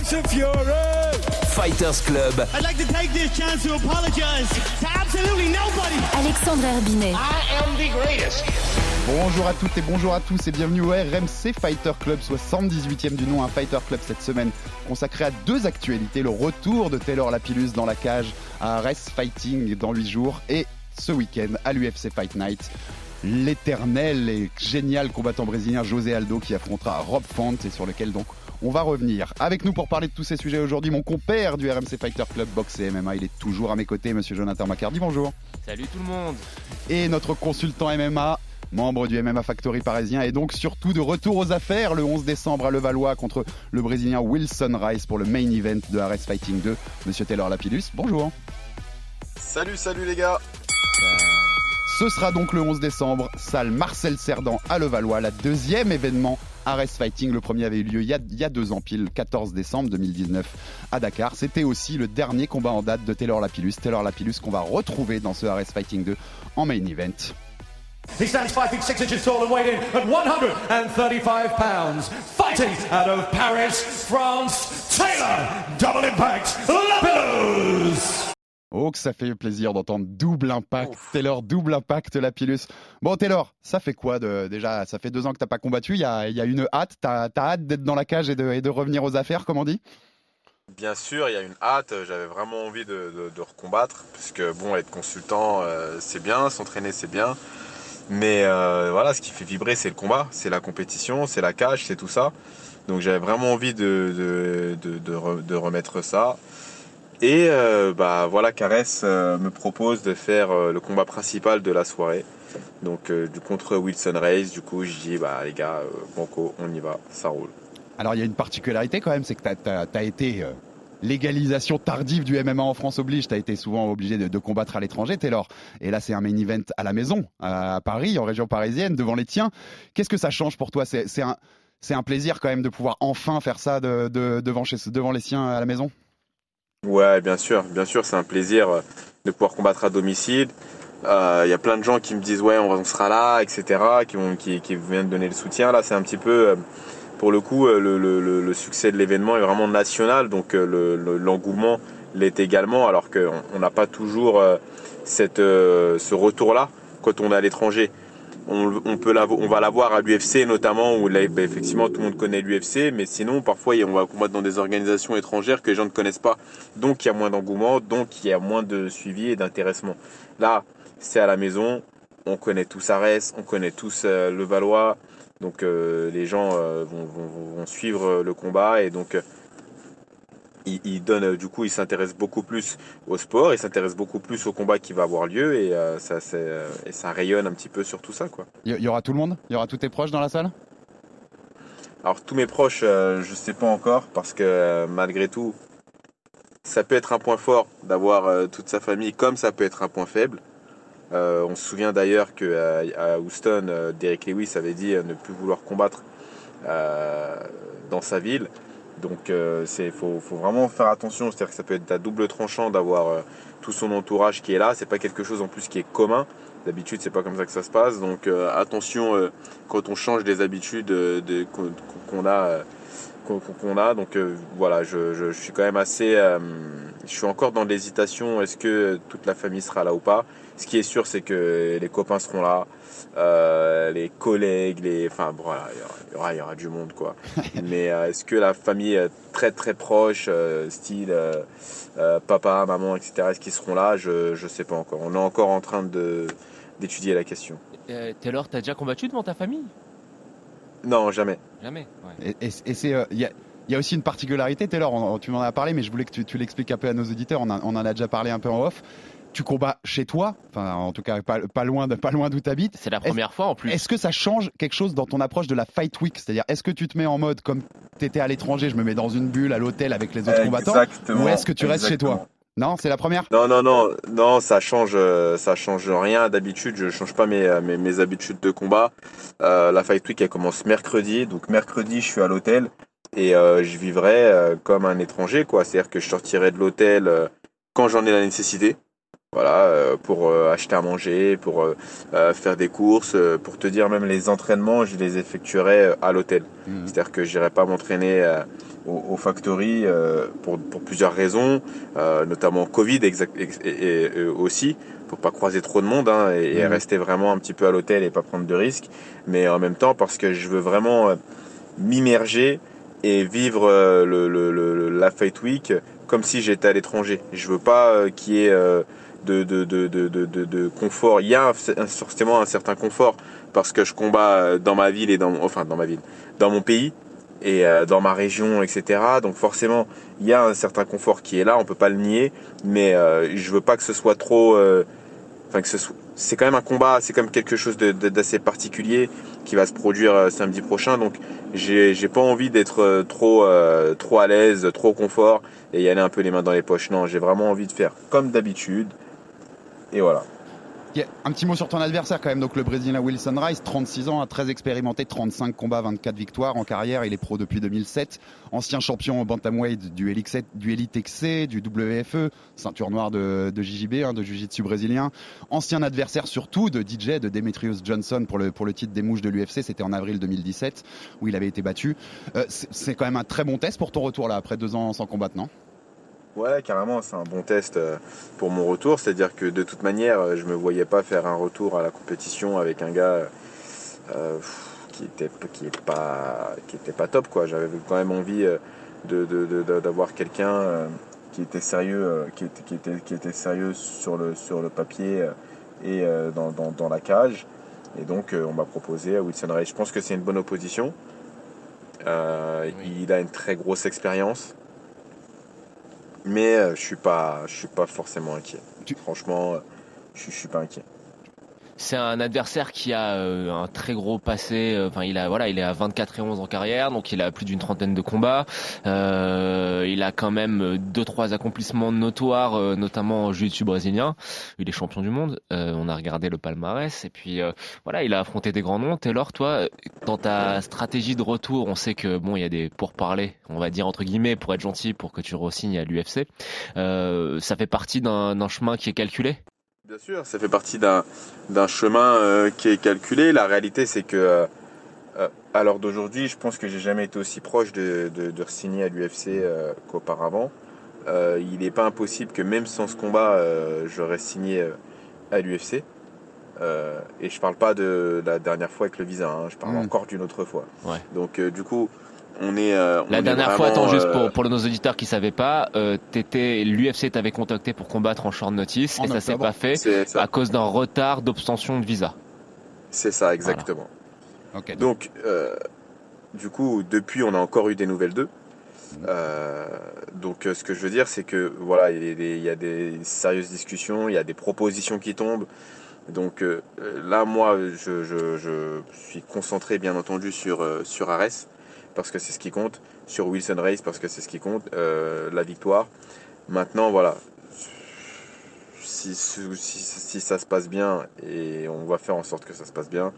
Tyson Fury. Fighters Club. I'd like to take this chance to apologize to absolutely nobody. Alexandre Herbinet. I am the greatest. Bonjour à toutes et bonjour à tous et bienvenue au RMC Fighter Club, 78e du nom, un Fighter Club cette semaine consacré à deux actualités, le retour de Taylor Lapillus dans la cage à Rest Fighting dans 8 jours et ce week-end à l'UFC Fight Night l'éternel et génial combattant brésilien José Aldo qui affrontera Rob Font et sur lequel donc on va revenir. Avec nous pour parler de tous ces sujets aujourd'hui, mon compère du RMC Fighter Club Box et MMA, il est toujours à mes côtés, monsieur Jonathan Macardy, bonjour. Salut tout le monde. Et notre consultant MMA, membre du MMA Factory parisien, et donc surtout de retour aux affaires le 11 décembre à Levallois contre le Brésilien Wilson Rice pour le main event de RS Fighting 2, monsieur Taylor Lapillus, bonjour. Salut, salut les gars. Ce sera donc le 11 décembre, salle Marcel Cerdan à Levallois, la deuxième événement Ares Fighting. Le premier avait eu lieu il y, a, deux ans pile, 14 décembre 2019 à Dakar. C'était aussi le dernier combat en date de Taylor Lapillus. Taylor Lapillus qu'on va retrouver dans ce Ares Fighting 2 en main event. He stands 5 feet 6 inches tall and weighed in at 135 pounds. Fighting out of Paris, France, Taylor, double impact, Lapillus. Oh, que ça fait plaisir d'entendre double impact. Taylor, double impact, Lapillus. Bon, Taylor, ça fait quoi de, déjà Ça fait deux ans que t'as pas combattu. Il y a, il y a une hâte. T'as as hâte d'être dans la cage et de, et de revenir aux affaires, comme on dit? Bien sûr, il y a une hâte. J'avais vraiment envie de, de, de recombattre. Puisque, bon, être consultant, euh, c'est bien. S'entraîner, c'est bien. Mais euh, voilà, ce qui fait vibrer, c'est le combat. C'est la compétition, c'est la cage, c'est tout ça. Donc j'avais vraiment envie de, de, de, de remettre ça. Et euh, bah voilà, Caress euh, me propose de faire euh, le combat principal de la soirée. Donc du contre Wilson Race, du coup je dis bah les gars, banco, on y va, ça roule. Alors il y a une particularité quand même, c'est que tu as, été légalisation tardive du MMA en France oblige, tu as été souvent obligé de, de combattre à l'étranger, Taylor. Et là c'est un main event à la maison, à Paris, en région parisienne, devant les tiens. Qu'est-ce que ça change pour toi? C'est un, un plaisir quand même de pouvoir enfin faire ça de, de, devant, chez, devant les siens à la maison? Ouais, bien sûr, bien sûr, c'est un plaisir euh, de pouvoir combattre à domicile. Il euh, y a plein de gens qui me disent ouais, on, sera là, etc., qui, viennent donner le soutien. Là, c'est un petit peu, euh, pour le coup, le, succès de l'événement est vraiment national, donc l'engouement l'est également, alors qu'on n'a pas toujours ce retour-là quand on est à l'étranger on, on va l'avoir à l'UFC notamment où bah, effectivement tout le monde connaît l'UFC, mais sinon parfois on va combattre dans des organisations étrangères que les gens ne connaissent pas, donc il y a moins d'engouement, donc il y a moins de suivi et d'intéressement. Là, c'est à la maison, on connaît tous Arès, on connaît tous euh, le Valois, donc euh, les gens euh, vont, vont, suivre le combat et donc il, donne, euh, du coup, il s'intéresse beaucoup plus au sport, il s'intéresse beaucoup plus au combat qui va avoir lieu et, euh, ça, euh, et ça rayonne un petit peu sur tout ça. Quoi. Il y aura tout le monde? Il y aura tous tes proches dans la salle? Alors, tous mes proches, je ne sais pas encore parce que malgré tout, ça peut être un point fort d'avoir toute sa famille comme ça peut être un point faible. on se souvient d'ailleurs qu'à Houston, Derek Lewis avait dit ne plus vouloir combattre dans sa ville. Donc il euh, faut, vraiment faire attention, c'est-à-dire que ça peut être à double tranchant d'avoir euh, tout son entourage qui est là, c'est pas quelque chose en plus qui est commun. D'habitude, c'est pas comme ça que ça se passe. Donc euh, attention quand on change des habitudes qu'on a qu'on a. Donc voilà, je, suis quand même assez. Je suis encore dans l'hésitation. Est-ce que toute la famille sera là ou pas Ce qui est sûr, c'est que les copains seront là. Euh, les collègues, les, enfin voilà, il y aura, il y aura du monde quoi. Mais euh, est-ce que la famille est très très proche, euh, style papa, maman, etc. Est-ce qu'ils seront là? Je je sais pas encore. On est encore en train de d'étudier la question. Taylor, t'as déjà combattu devant ta famille? Non, jamais. Jamais. Ouais. Et, et, c'est il y a il y a aussi une particularité, Taylor, tu m'en as parlé, mais je voulais que tu, tu l'expliques un peu à nos auditeurs, on, on, en a déjà parlé un peu en off tu combats chez toi, enfin en tout cas pas, pas loin de pas loin d'où tu habites. C'est la première fois en plus. Est-ce que ça change quelque chose dans ton approche de la Fight Week? C'est-à-dire, est-ce que tu te mets en mode comme tu étais à l'étranger, je me mets dans une bulle à l'hôtel avec les autres combattants Exactement, Ou est-ce que tu restes chez toi? Non, c'est la première? Non, non, non, non, ça change, euh, ça change rien. D'habitude, je change pas mes, mes, mes habitudes de combat. Euh, la Fight Week, elle commence mercredi. Donc mercredi, je suis à l'hôtel et euh, je vivrai euh, comme un étranger, quoi. C'est-à-dire que je sortirai de l'hôtel euh, quand j'en ai la nécessité. Voilà, pour acheter à manger, pour faire des courses, pour te dire même les entraînements, je les effectuerai euh, à l'hôtel. Mhm. C'est-à-dire que j'irai pas m'entraîner au, au factory pour, pour plusieurs raisons, notamment Covid exact, et, et- et aussi pour pas croiser trop de monde hein, et, et Mhm. rester vraiment un petit peu à l'hôtel et pas prendre de risques, mais en même temps parce que je veux vraiment m'immerger et vivre euh, le, le- le- la Fight Week comme si j'étais à l'étranger. Je veux pas euh, qu'il y ait euh, de, de, de, de, confort. Il y a forcément un certain confort parce que je combats dans ma ville et dans enfin dans ma ville, dans mon pays et dans ma région, etc. Donc forcément, il y a un certain confort qui est là, on peut pas le nier, mais je veux pas que ce soit trop, enfin que ce soit, c'est quand même un combat, c'est quand même quelque chose d'assez particulier qui va se produire euh, samedi prochain, donc j'ai j'ai pas envie d'être euh, trop euh, trop à l'aise, trop confort et y aller un peu les mains dans les poches. Non, j'ai vraiment envie de faire comme d'habitude et voilà. Un petit mot sur ton adversaire quand même. Donc le Brésilien Wilson Rice, 36 ans, très expérimenté, 35 combats, 24 victoires en carrière. Il est pro depuis 2007. Ancien champion bantamweight du Elite, du Elite XC, du WFE, ceinture noire de, JJB, hein, de Jiu-Jitsu brésilien. Ancien adversaire surtout de DJ, de Demetrius Johnson pour le, titre des mouches de l'UFC. C'était en avril 2017 où il avait été battu. Euh, c'est c'est quand même un très bon test pour ton retour là après deux ans sans combattre, non? Ouais, carrément, c'est un bon test euh, pour mon retour. C'est-à-dire que de toute manière, euh, je me voyais pas faire un retour à la compétition avec un gars euh, qui était qui est pas qui était pas top quoi. J'avais quand même envie de de- de- de- d'avoir quelqu'un qui était sérieux, qui était qui était qui était sérieux sur le sur le papier et dans, dans, dans la cage. Et donc, on m'a proposé à Wilson Ray. Je pense que c'est une bonne opposition. Euh, Il a une très grosse expérience. Mais euh, je suis pas, je suis pas forcément inquiet. Franchement, euh, je, je suis pas inquiet. C'est un adversaire qui a euh, un très gros passé. euh, Enfin, il a voilà, il est à 24 et 11 en carrière, donc il a plus d'une trentaine de combats. Euh, il a quand même euh, deux trois accomplissements notoires, euh, notamment en jiu-jitsu brésilien. Il est champion du monde. Euh, on a regardé le palmarès et puis voilà, il a affronté des grands noms. Taylor, toi, dans ta stratégie de retour, on sait que bon, il y a des pourparlers, on va dire entre guillemets, pour être gentil, pour que tu re-signes à l'UFC. Ça fait partie d'un chemin qui est calculé? Bien sûr, ça fait partie d'un d'un chemin euh, qui est calculé. La réalité, c'est que euh, euh, à l'heure d'aujourd'hui, je pense que j'ai jamais été aussi proche de, de, de signer à l'UFC euh, qu'auparavant. Il n'est pas impossible que même sans ce combat, j'aurais signé à l'UFC. Et je parle pas de la dernière fois avec le visa, hein, je parle Mm. encore d'une autre fois. Ouais. Donc du coup, on est. euh, on La est dernière fois, attends juste euh, pour, pour nos auditeurs qui savaient pas, euh, t'étais l'UFC t'avait contacté pour combattre en short notice En et ça s'est octobre. pas fait à cause d'un retard d'obtention de visa. C'est ça, exactement. Donc, euh, du coup, depuis, on a encore eu des nouvelles d'eux. Euh, donc, euh, ce que je veux dire, c'est que voilà, il y, a des, il y a des sérieuses discussions, il y a des propositions qui tombent. Donc euh, là, moi, je, je- je suis concentré, bien entendu, sur euh, sur Ares parce que c'est ce qui compte, sur Wilson Race parce que c'est ce qui compte, euh, la victoire. Maintenant, voilà. Si, ça se passe bien, et on va faire en sorte que ça se passe bien,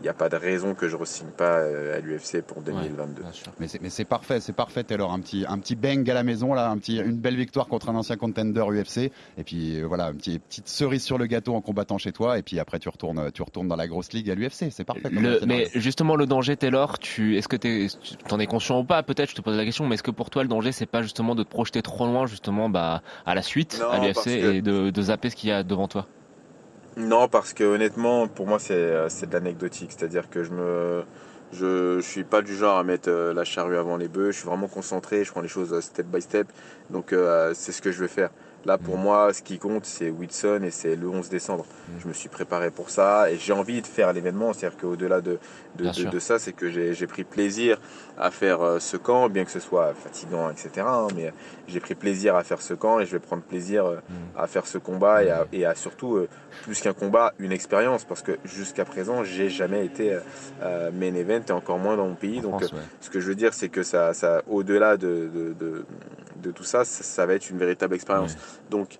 il n'y a pas de raison que je ne re-signe pas euh, à l'UFC pour 2022. Mais c'est, mais c'est parfait, c'est parfait Taylor. Un petit, un petit bang à la maison, là, un petit, une belle victoire contre un ancien contender UFC. Et puis euh, voilà, une petite, petite cerise sur le gâteau en combattant chez toi. Et puis après, tu retournes, tu retournes dans la grosse ligue à l'UFC. C'est parfait. Le- mais justement, le danger, Taylor, tu, est-ce que t'es, tu t'en es conscient ou pas? Peut-être, je te pose la question, mais est-ce que pour toi, le danger, c'est pas justement de te projeter trop loin, justement, bah, à la suite, Non, à l'UFC, et de, de zapper ce qu'il y a devant toi? Non, parce que honnêtement, pour moi, c'est euh, c'est de l'anecdotique. C'est-à-dire que je me, je, suis pas du genre à mettre euh, la charrue avant les bœufs. Je suis vraiment concentré. Je prends les choses euh, step by step. Donc, c'est ce que je vais faire. Là, pour moi, ce qui compte, c'est Whitson et c'est le 11 décembre. Je me suis préparé pour ça et j'ai envie de faire l'événement. C'est-à-dire qu'au-delà de, de, de- ça, c'est que j'ai pris plaisir à faire euh, ce camp, bien que ce soit fatigant, etc. hein, mais j'ai pris plaisir à faire ce camp et je vais prendre plaisir euh, à faire ce combat et à, et à surtout, euh, plus qu'un combat, une expérience. Parce que jusqu'à présent, j'ai jamais été euh, main event et encore moins dans mon pays. En Donc, France, ouais. ce que je veux dire, c'est que ça, ça au-delà de, de, tout ça, ça, ça va être une véritable expérience. Donc,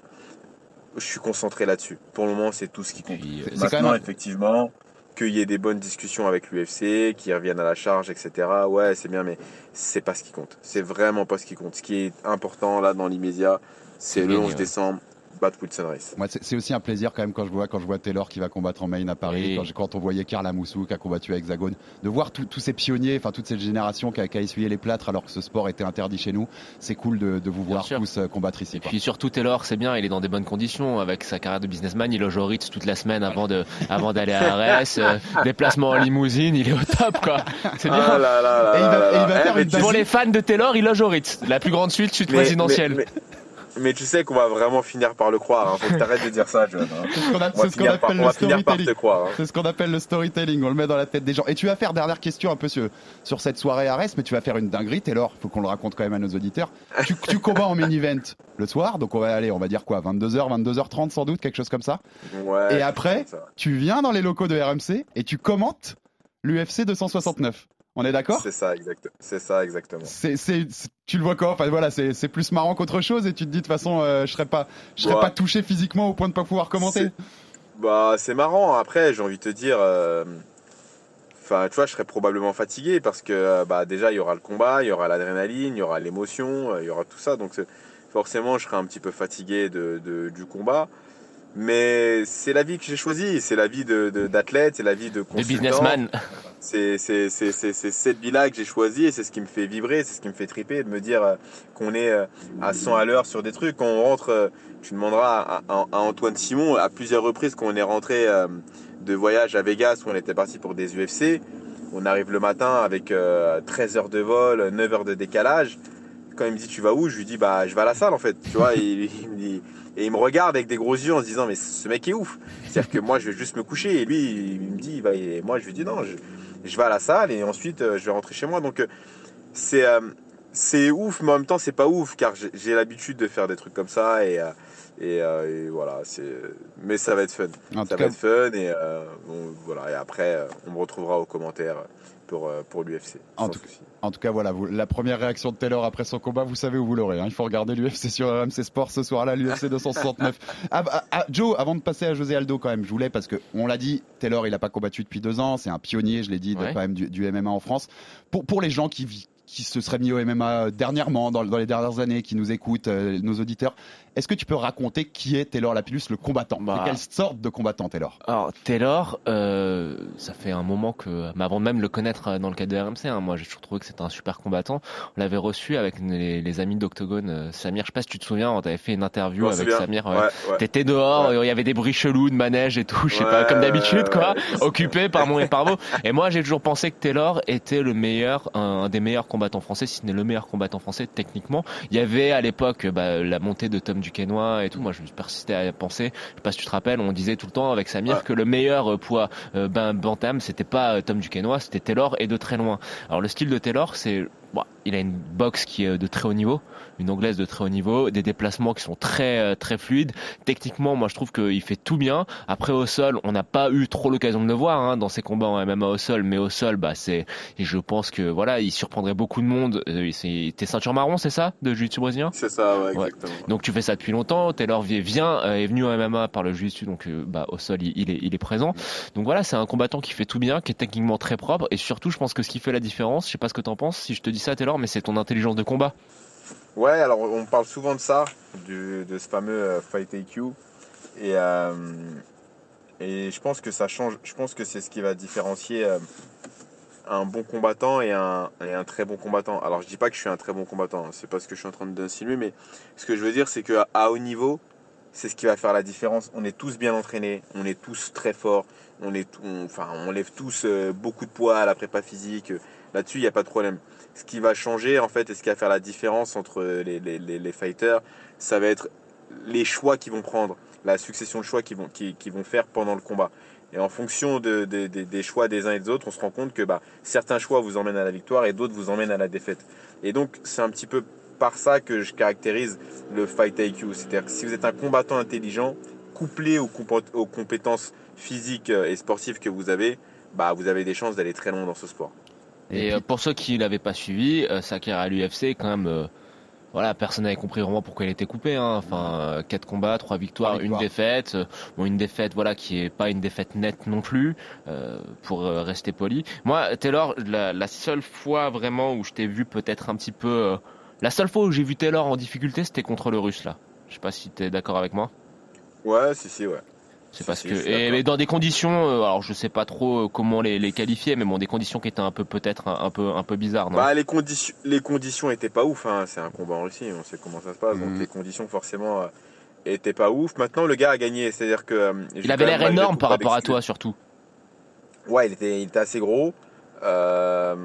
je suis concentré là-dessus. Pour le moment, c'est tout ce qui compte. Puis, euh, Maintenant, même- effectivement, qu'il y ait des bonnes discussions avec l'UFC, qu'ils reviennent à la charge, etc. Ouais, c'est bien, mais c'est pas ce qui compte. C'est vraiment pas ce qui compte. Ce qui est important là dans l'immédiat, c'est le gagner, 11 ouais. décembre, battre Wilson Race. Moi, c'est aussi un plaisir quand même quand je vois quand je vois Taylor qui va combattre en main à Paris, Oui. quand, je- quand on voyait Karl Amoussou qui a combattu à Hexagone, de voir tous tous ces pionniers, enfin toute cette génération qui a, qui a essuyé les plâtres alors que ce sport était interdit chez nous. C'est cool de, de vous Bien voir sûr. tous euh, combattre ici. Et quoi. puis surtout Taylor, c'est bien, il est dans des bonnes conditions avec sa carrière de businessman. Il loge au Ritz toute la semaine avant de, avant d'aller à Arès, euh, déplacement en limousine, il est au top quoi. C'est bien. Ah là là là Et il va- là et il va Eh, faire une Pour les fans de Taylor, il loge au Ritz, la plus grande suite suite mais- présidentielle. mais- mais- mais tu sais qu'on va vraiment finir par le croire. Hein. Faut que t'arrêtes de dire ça, John. hein. C'est ce qu'on ce par- appelle le storytelling. hein. C'est ce qu'on appelle le storytelling, on le met dans la tête des gens. Et tu vas faire, dernière question un peu sur, sur cette soirée à Arès, mais tu vas faire une dinguerie, Taylor, faut qu'on le raconte quand même à nos auditeurs. Tu, tu combats en main event le soir, donc on va aller, on va dire quoi, 22h, 22h30 sans doute, quelque chose comme ça. Ouais, Et après, ça. tu viens dans les locaux de RMC et tu commentes l'UFC 269. On est d'accord? C'est ça, exact. C'est ça, exactement. c'est, c'est, c'est- tu le vois quand? Enfin voilà, c'est, c'est plus marrant qu'autre chose et tu te dis de toute façon, euh, je serais pas, je serais Ouais. pas touché physiquement au point de pas pouvoir commenter. C'est- Bah, c'est marrant. Après, j'ai envie de te dire. euh, Enfin, tu vois, je serais probablement fatigué parce que euh, bah, déjà, il y aura le combat, il y aura l'adrénaline, il y aura l'émotion, il y aura tout ça. Donc, c'est- forcément, je serais un petit peu fatigué de, de- du combat. Mais c'est la vie que j'ai choisie. C'est la vie de- de- d'athlète, c'est la vie de De consultant. businessman. C'est cette vie-là que j'ai choisie et c'est ce qui me fait vibrer, c'est ce qui me fait triper, de me dire euh, qu'on est euh, à 100 à l'heure sur des trucs. Quand on rentre, euh, tu demanderas à, Antoine Simon à plusieurs reprises quand on est rentré de voyage à Vegas où on était parti pour des UFC. On arrive le matin avec euh, 13 heures de vol, 9 heures de décalage. Quand il me dit tu vas où, je lui dis bah je vais à la salle en fait. Tu vois, il, il me dit et il me regarde avec des gros yeux en se disant mais ce mec est ouf. C'est-à-dire que moi je vais juste me coucher et lui il me dit bah, et moi je lui dis non je, je vais à la salle et ensuite euh, je vais rentrer chez moi. Donc euh, c'est euh, c'est ouf mais en même temps c'est pas ouf car j'ai- l'habitude de faire des trucs comme ça et euh, et, euh, et voilà c'est mais ça va être fun. En ça va cas, être fun et euh, bon, voilà et après on me retrouvera aux commentaires pour euh, pour l'UFC. En tout- souci. En tout cas, voilà, vous- la première réaction de Taylor après son combat, vous savez où vous l'aurez. hein. Il faut regarder l'UFC sur RMC Sport ce soir-là, l'UFC 269. Ah, ah, ah, Joe, avant de passer à José Aldo, quand même, je voulais, parce que on l'a dit, Taylor, il n'a pas combattu depuis deux ans, c'est un pionnier, je l'ai dit, de, Ouais. quand même du, du MMA en France. Pour, pour les gens qui, se seraient mis au MMA dernièrement, dans, dans les dernières années, qui nous écoutent, euh, nos auditeurs, est-ce que tu peux raconter qui est Taylor Lapillus, le combattant? Bah. Quelle sorte de combattant, Taylor? Alors Taylor, euh, ça fait un moment que, mais avant même de le connaître euh, dans le cadre de RMC, hein, moi j'ai toujours trouvé que c'était un super combattant. On l'avait reçu avec les, les amis d'Octogone, euh, Samir. Je sais pas si tu te souviens, on t'avait fait une interview avec. Samir. ouais. Ouais, ouais. T'étais dehors, Ouais. il y avait des bruits chelous de manège et tout, je sais Ouais, pas, comme d'habitude quoi, occupé par mon et par vos. Et moi j'ai toujours pensé que Taylor était le meilleur, un, un des meilleurs combattants français, si ce n'est le meilleur combattant français techniquement. Il y avait à l'époque bah, la montée de Tom Duquesnoy et tout. Moi je me suis persisté à penser, je sais pas si tu te rappelles, on disait tout le temps avec Samir Ouais. que le meilleur euh, poids euh, ben, bantam c'était pas euh, Tom Duquesnoy, c'était Taylor et de très loin. Alors le style de Taylor c'est Bon, il a une boxe qui est de très haut niveau, une anglaise de très haut niveau, des déplacements qui sont très euh, très fluides. Techniquement, moi je trouve qu'il fait tout bien. Après au sol, on n'a pas eu trop l'occasion de le voir hein, dans ses combats en MMA au sol, mais au sol, bah c'est, je pense que voilà, il surprendrait beaucoup de monde. Euh, T'es ceinture marron, c'est ça, de jiu-jitsu brésilien? C'est ça, ouais, Ouais. exactement. donc tu fais ça depuis longtemps. Taylor vie- vient euh, est venu en MMA par le jiu-jitsu, donc euh, bah au sol il, il est il est présent. Donc voilà, c'est un combattant qui fait tout bien, qui est techniquement très propre et surtout je pense que ce qui fait la différence, je sais pas ce que t'en penses, si je te dis ça Taylor, mais c'est ton intelligence de combat. Ouais, alors on parle souvent de ça, de ce fameux euh, Fight. Et, euh, et je pense que ça change. Je pense que c'est ce qui va différencier euh, un bon combattant et un, très bon combattant. Alors je dis pas que je suis un très bon combattant, hein, c'est pas ce que je suis en train d'insinuer, mais ce que je veux dire c'est qu'à à haut niveau, c'est ce qui va faire la différence. On est tous bien entraînés, on est tous très forts, on, est, enfin, on lève tous beaucoup de poids à la prépa physique. Là-dessus, il n'y a pas de problème. Ce qui va changer, en fait, et ce qui va faire la différence entre les, fighters, ça va être les choix qu'ils vont prendre, la succession de choix qu'ils vont, faire pendant le combat. Et en fonction de, de- de- des choix des uns et des autres, on se rend compte que bah, certains choix vous emmènent à la victoire et d'autres vous emmènent à la défaite. Et donc, c'est un petit peu par ça que je caractérise le fight IQ. C'est-à-dire que si vous êtes un combattant intelligent, couplé aux, compé- aux compétences physiques et sportives que vous avez, bah, vous avez des chances d'aller très loin dans ce sport. Et, euh, pour ceux qui l'avaient pas suivi, euh, sa carrière à l'UFC, quand même, euh, voilà, personne n'avait compris vraiment pourquoi il était coupé. Hein. Enfin, euh, quatre combats, trois victoires, Trois une victoires. défaite. Euh, Bon, une défaite, voilà, qui est pas une défaite nette non plus, euh, pour euh, rester poli. Moi, Taylor, la, la seule fois vraiment où je t'ai vu peut-être un petit peu, euh, la seule fois où j'ai vu Taylor en difficulté, c'était contre le Russe là. Je sais pas si t'es d'accord avec moi. Ouais, si, si, ouais. C'est parce que et mais dans des conditions, euh, alors je sais pas trop euh, comment les, les qualifier, mais bon, des conditions qui étaient un peu peut-être un, un peu un peu bizarres, non? Bah, les, conditions, les conditions étaient pas ouf. Hein. C'est un combat en Russie, on sait comment ça se passe. Mhm. Donc les conditions forcément euh, étaient pas ouf. Maintenant, le gars a gagné. C'est-à-dire que euh, Il avait l'air énorme par rapport à toi surtout. Ouais, il était, il était assez gros. Euh,